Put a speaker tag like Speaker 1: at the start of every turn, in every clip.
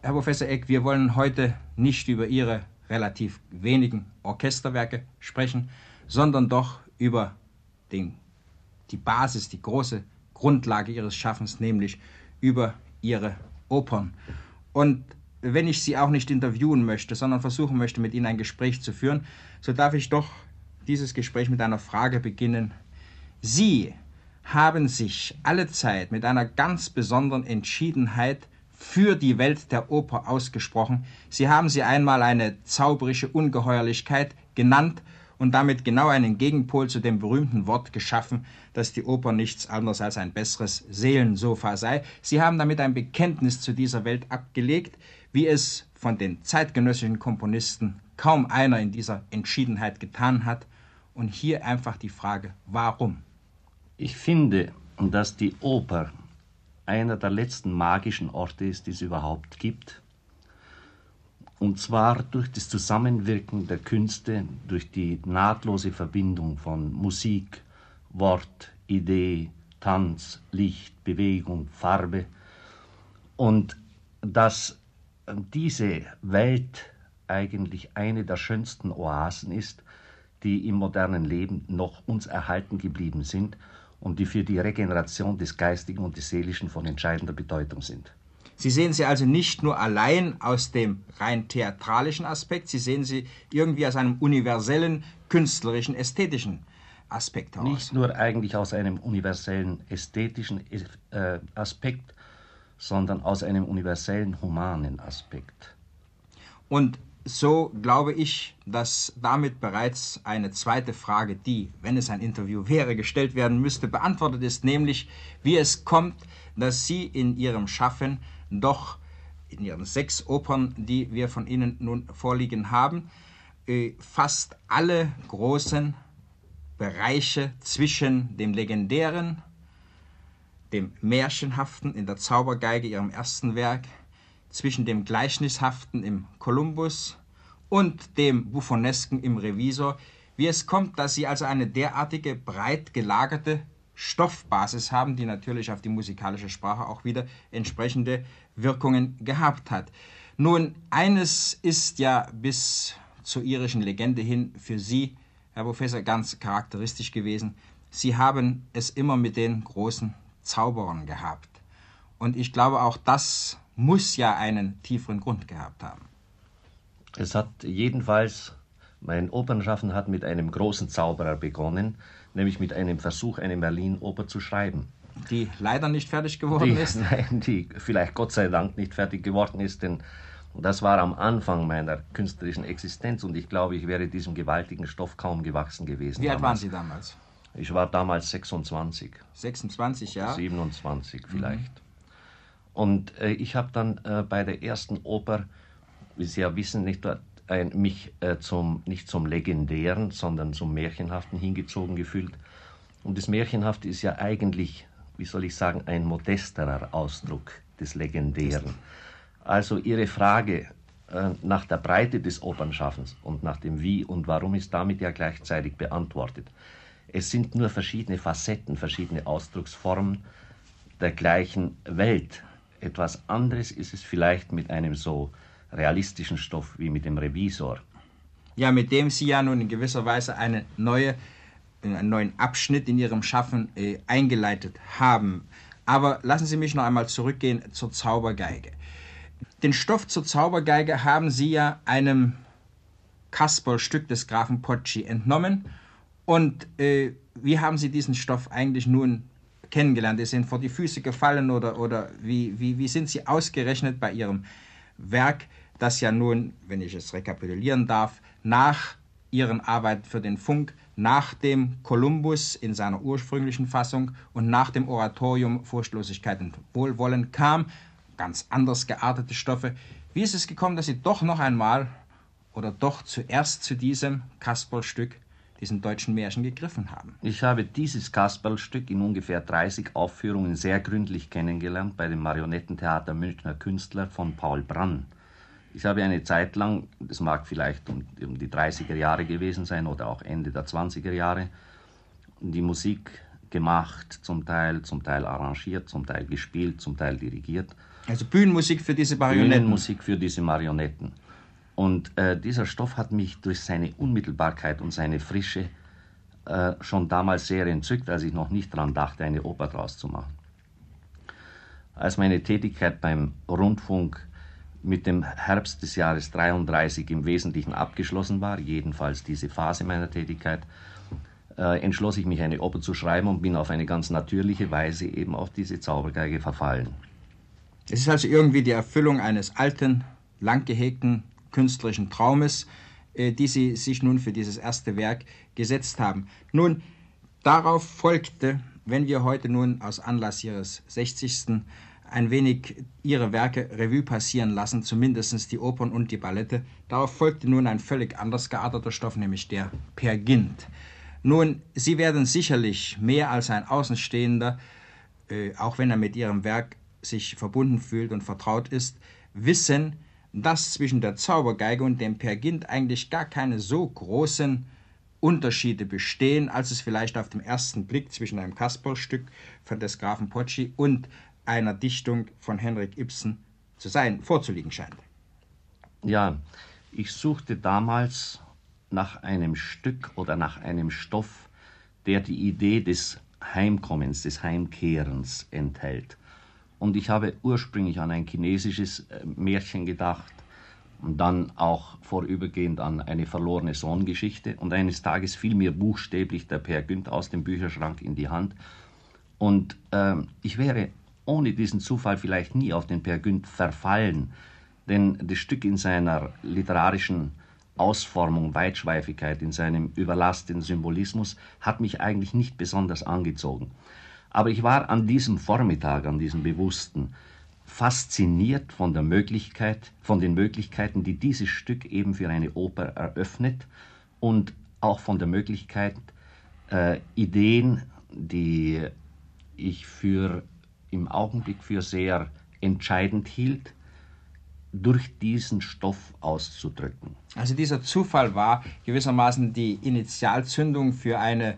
Speaker 1: Herr Professor Eck, wir wollen heute nicht über Ihre relativ wenigen Orchesterwerke sprechen, sondern doch über den, die Basis, die große Grundlage Ihres Schaffens, nämlich über Ihre Opern. Und wenn ich Sie auch nicht interviewen möchte, sondern versuchen möchte, mit Ihnen ein Gespräch zu führen, so darf ich doch dieses Gespräch mit einer Frage beginnen. Sie haben sich alle Zeit mit einer ganz besonderen Entschiedenheit für die Welt der Oper ausgesprochen. Sie haben sie einmal eine zauberische Ungeheuerlichkeit genannt und damit genau einen Gegenpol zu dem berühmten Wort geschaffen, dass die Oper nichts anderes als ein besseres Seelensofa sei. Sie haben damit ein Bekenntnis zu dieser Welt abgelegt, wie es von den zeitgenössischen Komponisten kaum einer in dieser Entschiedenheit getan hat. Und hier einfach die Frage, warum?
Speaker 2: Ich finde, dass die Oper einer der letzten magischen Orte ist, die es überhaupt gibt. Und zwar durch das Zusammenwirken der Künste, durch die nahtlose Verbindung von Musik, Wort, Idee, Tanz, Licht, Bewegung, Farbe. Und dass diese Welt eigentlich eine der schönsten Oasen ist, die im modernen Leben noch uns erhalten geblieben sind und die für die Regeneration des Geistigen und des Seelischen von entscheidender Bedeutung sind.
Speaker 1: Sie sehen sie also nicht nur allein aus dem rein theatralischen Aspekt, Sie sehen sie irgendwie aus einem universellen, künstlerischen, ästhetischen Aspekt
Speaker 2: heraus. Nicht nur eigentlich aus einem universellen, ästhetischen äh, Aspekt, sondern aus einem universellen, humanen Aspekt.
Speaker 1: Und so glaube ich, dass damit bereits eine zweite Frage, die, wenn es ein Interview wäre, gestellt werden müsste, beantwortet ist, nämlich wie es kommt, dass Sie in Ihrem Schaffen doch in Ihren sechs Opern, die wir von Ihnen nun vorliegen haben, äh, fast alle großen Bereiche zwischen dem legendären, dem märchenhaften in der Zaubergeige, Ihrem ersten Werk, zwischen dem Gleichnishaften im Kolumbus und dem Buffonesken im Revisor, wie es kommt, dass sie also eine derartige breit gelagerte Stoffbasis haben, die natürlich auf die musikalische Sprache auch wieder entsprechende Wirkungen gehabt hat. Nun, eines ist ja bis zur irischen Legende hin für Sie, Herr Professor, ganz charakteristisch gewesen. Sie haben es immer mit den großen Zauberern gehabt. Und ich glaube, auch das muss ja einen tieferen Grund gehabt haben.
Speaker 2: Es hat jedenfalls, mein Opernschaffen hat mit einem großen Zauberer begonnen, nämlich mit einem Versuch, eine Berlin-Oper zu schreiben.
Speaker 1: Die leider nicht fertig geworden
Speaker 2: die,
Speaker 1: ist?
Speaker 2: Nein, die vielleicht Gott sei Dank nicht fertig geworden ist, denn das war am Anfang meiner künstlerischen Existenz und ich glaube, ich wäre diesem gewaltigen Stoff kaum gewachsen gewesen.
Speaker 1: Wie alt waren Sie damals?
Speaker 2: Ich war damals 26.
Speaker 1: 26, ja?
Speaker 2: 27 vielleicht. Mhm. Und äh, ich habe dann äh, bei der ersten Oper, wie Sie ja wissen, nicht, ein, mich äh, zum, nicht zum Legendären, sondern zum Märchenhaften hingezogen gefühlt. Und das Märchenhafte ist ja eigentlich, wie soll ich sagen, ein modesterer Ausdruck des Legendären. Also Ihre Frage äh, nach der Breite des Opernschaffens und nach dem Wie und Warum ist damit ja gleichzeitig beantwortet. Es sind nur verschiedene Facetten, verschiedene Ausdrucksformen der gleichen Welt, etwas anderes ist es vielleicht mit einem so realistischen Stoff wie mit dem Revisor.
Speaker 1: Ja, mit dem Sie ja nun in gewisser Weise eine neue, einen neuen Abschnitt in Ihrem Schaffen äh, eingeleitet haben. Aber lassen Sie mich noch einmal zurückgehen zur Zaubergeige. Den Stoff zur Zaubergeige haben Sie ja einem Kasperlstück des Grafen Pocci entnommen. Und äh, wie haben Sie diesen Stoff eigentlich nun kennengelernt? Ist Ihnen vor die Füße gefallen oder, oder wie, wie, wie sind Sie ausgerechnet bei Ihrem Werk, das ja nun, wenn ich es rekapitulieren darf, nach Ihren Arbeiten für den Funk, nach dem Kolumbus in seiner ursprünglichen Fassung und nach dem Oratorium Furchtlosigkeit und Wohlwollen kam, ganz anders geartete Stoffe. Wie ist es gekommen, dass Sie doch noch einmal oder doch zuerst zu diesem Kasperlstück diesen deutschen Märchen gegriffen haben.
Speaker 2: Ich habe dieses Kasperlstück in ungefähr 30 Aufführungen sehr gründlich kennengelernt bei dem Marionettentheater Münchner Künstler von Paul Brann. Ich habe eine Zeit lang, das mag vielleicht um, um die 30er Jahre gewesen sein oder auch Ende der 20er Jahre, die Musik gemacht, zum Teil, zum Teil arrangiert, zum Teil gespielt, zum Teil dirigiert.
Speaker 1: Also Bühnenmusik für diese Marionetten.
Speaker 2: Bühnenmusik für diese Marionetten. Und äh, dieser Stoff hat mich durch seine Unmittelbarkeit und seine Frische äh, schon damals sehr entzückt, als ich noch nicht daran dachte, eine Oper draus zu machen. Als meine Tätigkeit beim Rundfunk mit dem Herbst des Jahres 33 im Wesentlichen abgeschlossen war, jedenfalls diese Phase meiner Tätigkeit, äh, entschloss ich mich, eine Oper zu schreiben und bin auf eine ganz natürliche Weise eben auf diese Zaubergeige verfallen.
Speaker 1: Es ist also irgendwie die Erfüllung eines alten, lang gehegten künstlerischen Traumes, äh, die Sie sich nun für dieses erste Werk gesetzt haben. Nun, darauf folgte, wenn wir heute nun aus Anlass Ihres 60. ein wenig Ihre Werke Revue passieren lassen, zumindest die Opern und die Ballette, darauf folgte nun ein völlig anders gearteter Stoff, nämlich der Per Gint. Nun, Sie werden sicherlich mehr als ein Außenstehender, äh, auch wenn er mit Ihrem Werk sich verbunden fühlt und vertraut ist, wissen, dass zwischen der Zaubergeige und dem Pergint eigentlich gar keine so großen Unterschiede bestehen, als es vielleicht auf den ersten Blick zwischen einem Kasperlstück von des Grafen Pocci und einer Dichtung von Henrik Ibsen zu sein, vorzuliegen scheint.
Speaker 2: Ja, ich suchte damals nach einem Stück oder nach einem Stoff, der die Idee des Heimkommens, des Heimkehrens enthält. Und ich habe ursprünglich an ein chinesisches äh, Märchen gedacht und dann auch vorübergehend an eine verlorene Sohngeschichte. Und eines Tages fiel mir buchstäblich der Per Günd aus dem Bücherschrank in die Hand. Und äh, ich wäre ohne diesen Zufall vielleicht nie auf den Per Günd verfallen, denn das Stück in seiner literarischen Ausformung, Weitschweifigkeit, in seinem überlasteten Symbolismus hat mich eigentlich nicht besonders angezogen. Aber ich war an diesem Vormittag, an diesem bewussten, fasziniert von der Möglichkeit, von den Möglichkeiten, die dieses Stück eben für eine Oper eröffnet und auch von der Möglichkeit, äh, Ideen, die ich für im Augenblick für sehr entscheidend hielt, durch diesen Stoff auszudrücken.
Speaker 1: Also dieser Zufall war gewissermaßen die Initialzündung für eine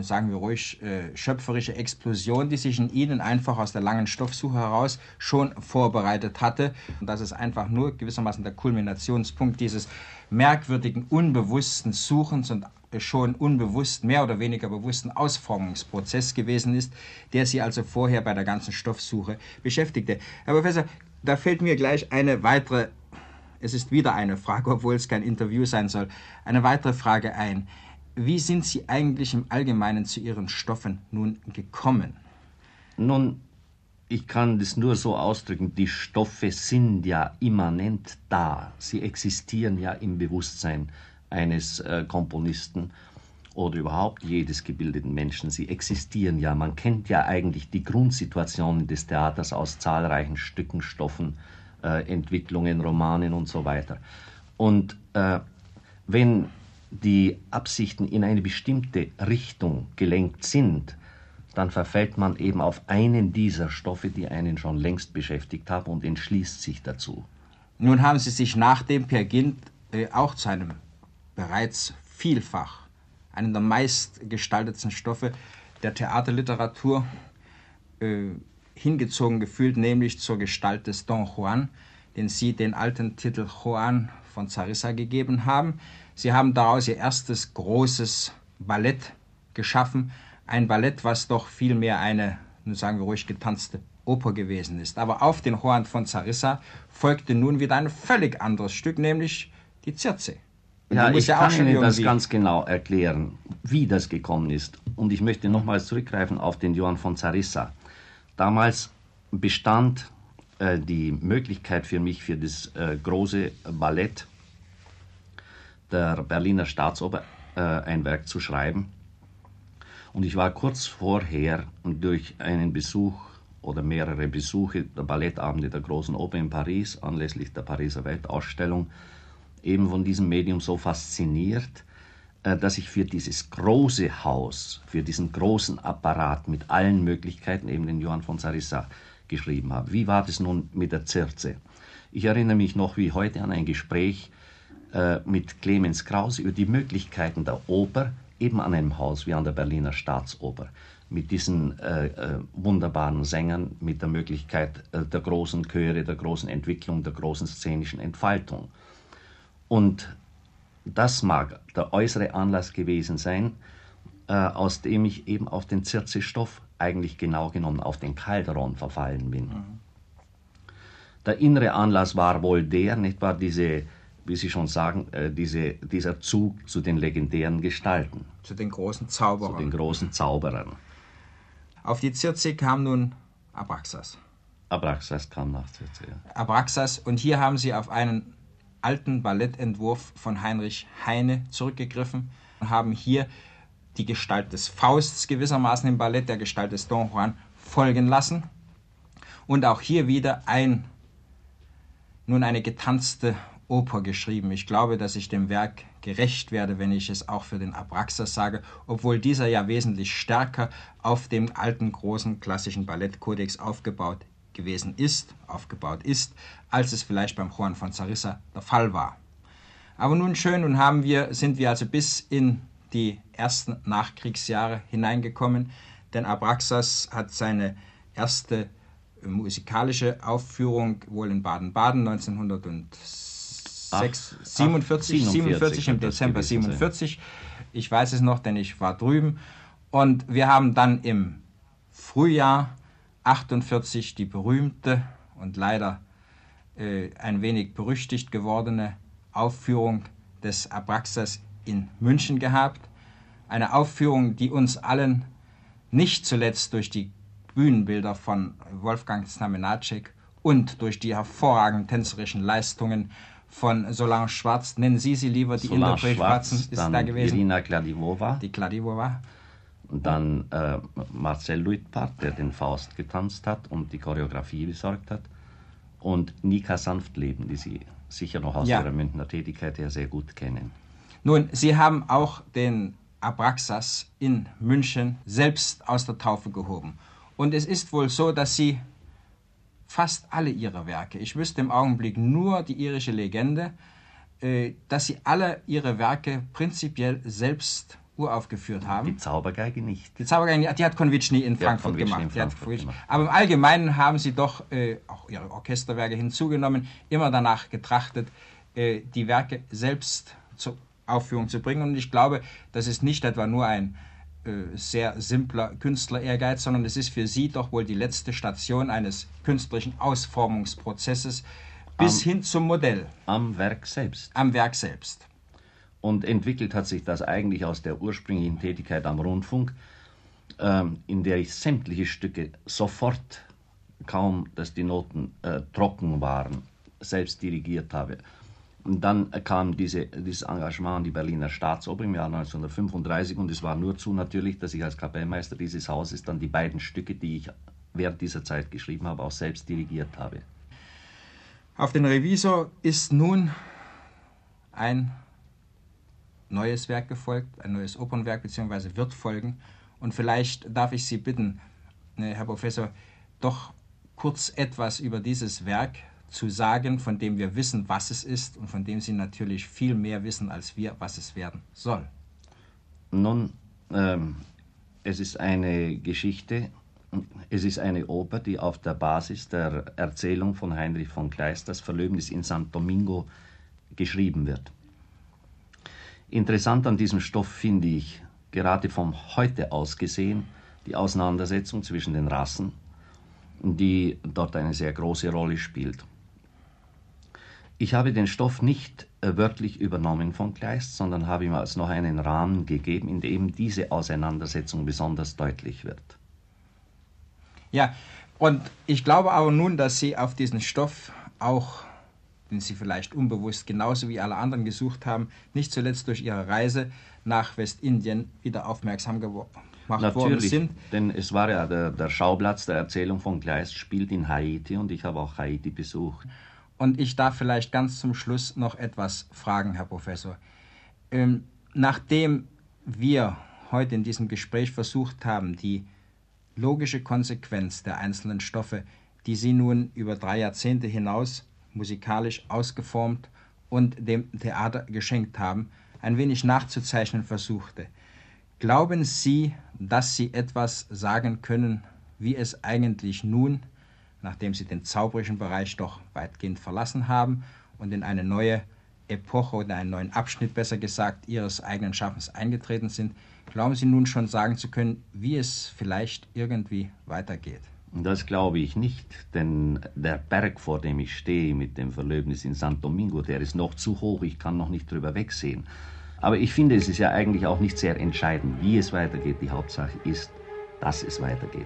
Speaker 1: sagen wir ruhig, äh, schöpferische Explosion, die sich in ihnen einfach aus der langen Stoffsuche heraus schon vorbereitet hatte. Und das ist einfach nur gewissermaßen der Kulminationspunkt dieses merkwürdigen, unbewussten Suchens und schon unbewusst, mehr oder weniger bewussten Ausformungsprozess gewesen ist, der sie also vorher bei der ganzen Stoffsuche beschäftigte. Herr Professor, da fällt mir gleich eine weitere, es ist wieder eine Frage, obwohl es kein Interview sein soll, eine weitere Frage ein. Wie sind Sie eigentlich im Allgemeinen zu Ihren Stoffen nun gekommen?
Speaker 2: Nun, ich kann das nur so ausdrücken, die Stoffe sind ja immanent da. Sie existieren ja im Bewusstsein eines äh, Komponisten oder überhaupt jedes gebildeten Menschen. Sie existieren ja. Man kennt ja eigentlich die Grundsituationen des Theaters aus zahlreichen Stücken, Stoffen, äh, Entwicklungen, Romanen und so weiter. Und äh, wenn die Absichten in eine bestimmte Richtung gelenkt sind, dann verfällt man eben auf einen dieser Stoffe, die einen schon längst beschäftigt haben und entschließt sich dazu.
Speaker 1: Nun haben Sie sich nach dem Per Gint äh, auch zu einem bereits vielfach, einem der meistgestaltetsten Stoffe der Theaterliteratur äh, hingezogen gefühlt, nämlich zur Gestalt des Don Juan, den Sie den alten Titel Juan von Zarissa gegeben haben. Sie haben daraus ihr erstes großes Ballett geschaffen, ein Ballett, was doch vielmehr eine, nun sagen wir ruhig, getanzte Oper gewesen ist. Aber auf den Juan von Zarissa folgte nun wieder ein völlig anderes Stück, nämlich die Circe.
Speaker 2: Ja, ich ja kann Ihnen das ganz genau erklären, wie das gekommen ist. Und ich möchte nochmals zurückgreifen auf den Johann von Zarissa. Damals bestand äh, die Möglichkeit für mich, für das äh, große Ballett der Berliner Staatsoper äh, ein Werk zu schreiben. Und ich war kurz vorher durch einen Besuch oder mehrere Besuche der Ballettabende der Großen Oper in Paris anlässlich der Pariser Weltausstellung eben von diesem Medium so fasziniert, äh, dass ich für dieses große Haus, für diesen großen Apparat mit allen Möglichkeiten eben den Johann von Sarissa geschrieben habe. Wie war das nun mit der Zirze? Ich erinnere mich noch wie heute an ein Gespräch äh, mit Clemens Krause über die Möglichkeiten der Oper eben an einem Haus wie an der Berliner Staatsoper. mit diesen äh, äh, wunderbaren Sängern, mit der Möglichkeit äh, der großen Chöre, der großen Entwicklung, der großen szenischen Entfaltung. Und das mag der äußere Anlass gewesen sein, aus dem ich eben auf den Zirze-Stoff, eigentlich genau genommen auf den Calderon verfallen bin. Mhm. Der innere Anlass war wohl der, nicht wahr, diese, wie Sie schon sagen, äh, diese, dieser Zug zu den legendären Gestalten.
Speaker 1: Zu den großen Zauberern.
Speaker 2: Zu den großen Zauberern.
Speaker 1: Auf die Circe kam nun Abraxas.
Speaker 2: Abraxas kam nach Circe, ja.
Speaker 1: Abraxas, und hier haben Sie auf einen alten Ballettentwurf von Heinrich Heine zurückgegriffen und haben hier die Gestalt des Fausts gewissermaßen im Ballett der Gestalt des Don Juan folgen lassen. Und auch hier wieder ein, nun eine getanzte Oper geschrieben. Ich glaube, dass ich dem Werk gerecht werde, wenn ich es auch für den Abraxas sage, obwohl dieser ja wesentlich stärker auf dem alten großen klassischen Ballettkodex aufgebaut gewesen ist, aufgebaut ist, als es vielleicht beim Juan von Zarissa der Fall war. Aber nun schön, nun haben wir, sind wir also bis in die ersten Nachkriegsjahre hineingekommen, denn Abraxas hat seine erste musikalische Aufführung wohl in Baden-Baden 1947, 47, 47 im Dezember 47. Ich weiß es noch, denn ich war drüben. Und wir haben dann im Frühjahr 48 die berühmte und leider äh, ein wenig berüchtigt gewordene Aufführung des Abraxas in München gehabt. Eine Aufführung, die uns allen nicht zuletzt durch die Bühnenbilder von Wolfgang Znamenacek und durch die hervorragenden tänzerischen Leistungen von Solange Schwarz, nennen Sie sie lieber, die
Speaker 2: Solange Schwarzen ist
Speaker 1: da gewesen.
Speaker 2: Irina Kladivova.
Speaker 1: Die Kladivova.
Speaker 2: Dann äh, Marcel Luitpart, der den Faust getanzt hat und die Choreografie besorgt hat. Und Nika Sanftleben, die Sie sicher noch aus ja. Ihrer Münchner Tätigkeit her sehr gut kennen.
Speaker 1: Nun, Sie haben auch den Abraxas in München selbst aus der Taufe gehoben. Und es ist wohl so, dass Sie fast alle Ihre Werke, ich wüsste im Augenblick nur die irische Legende, äh, dass Sie alle Ihre Werke prinzipiell selbst uraufgeführt haben.
Speaker 2: Die Zaubergeige nicht.
Speaker 1: Die Zaubergeige, die hat Konvitschny in Frankfurt gemacht. In Frankfurt gemacht. Aber im Allgemeinen haben sie doch äh, auch ihre Orchesterwerke hinzugenommen, immer danach getrachtet, äh, die Werke selbst zur Aufführung zu bringen. Und ich glaube, das ist nicht etwa nur ein sehr simpler Künstler-Ehrgeiz, sondern es ist für sie doch wohl die letzte Station eines künstlerischen Ausformungsprozesses bis am, hin zum Modell.
Speaker 2: Am Werk selbst.
Speaker 1: Am Werk selbst.
Speaker 2: Und entwickelt hat sich das eigentlich aus der ursprünglichen Tätigkeit am Rundfunk, ähm, in der ich sämtliche Stücke sofort, kaum dass die Noten äh, trocken waren, selbst dirigiert habe. Und dann kam diese, dieses Engagement an die Berliner Staatsoper im Jahr 1935 und es war nur zu natürlich, dass ich als Kapellmeister dieses Hauses dann die beiden Stücke, die ich während dieser Zeit geschrieben habe, auch selbst dirigiert habe.
Speaker 1: Auf den Revisor ist nun ein neues Werk gefolgt, ein neues Opernwerk, beziehungsweise wird folgen. Und vielleicht darf ich Sie bitten, äh, Herr Professor, doch kurz etwas über dieses Werk zu sagen, von dem wir wissen, was es ist und von dem Sie natürlich viel mehr wissen als wir, was es werden soll.
Speaker 2: Nun, ähm, es ist eine Geschichte, es ist eine Oper, die auf der Basis der Erzählung von Heinrich von Kleist, das Verlöbnis in San Domingo, geschrieben wird. Interessant an diesem Stoff finde ich, gerade vom heute aus gesehen, die Auseinandersetzung zwischen den Rassen, die dort eine sehr große Rolle spielt. Ich habe den Stoff nicht äh, wörtlich übernommen von Kleist, sondern habe ihm als noch einen Rahmen gegeben, in dem diese Auseinandersetzung besonders deutlich wird.
Speaker 1: Ja, und ich glaube aber nun, dass Sie auf diesen Stoff auch den Sie vielleicht unbewusst genauso wie alle anderen gesucht haben, nicht zuletzt durch Ihre Reise nach Westindien wieder aufmerksam gemacht
Speaker 2: Natürlich,
Speaker 1: worden sind.
Speaker 2: Denn es war ja der, der Schauplatz der Erzählung von Kleist spielt in Haiti und ich habe auch Haiti besucht.
Speaker 1: Und ich darf vielleicht ganz zum Schluss noch etwas fragen, Herr Professor. Ähm, nachdem wir heute in diesem Gespräch versucht haben, die logische Konsequenz der einzelnen Stoffe, die Sie nun über drei Jahrzehnte hinaus musikalisch ausgeformt und dem Theater geschenkt haben, ein wenig nachzuzeichnen versuchte. Glauben Sie, dass Sie etwas sagen können, wie es eigentlich nun, nachdem Sie den zauberischen Bereich doch weitgehend verlassen haben und in eine neue Epoche oder einen neuen Abschnitt, besser gesagt, Ihres eigenen Schaffens eingetreten sind, glauben Sie nun schon sagen zu können, wie es vielleicht irgendwie weitergeht?
Speaker 2: Das glaube ich nicht, denn der Berg, vor dem ich stehe mit dem Verlöbnis in San Domingo, der ist noch zu hoch, ich kann noch nicht drüber wegsehen. Aber ich finde, es ist ja eigentlich auch nicht sehr entscheidend, wie es weitergeht. Die Hauptsache ist, dass es weitergeht.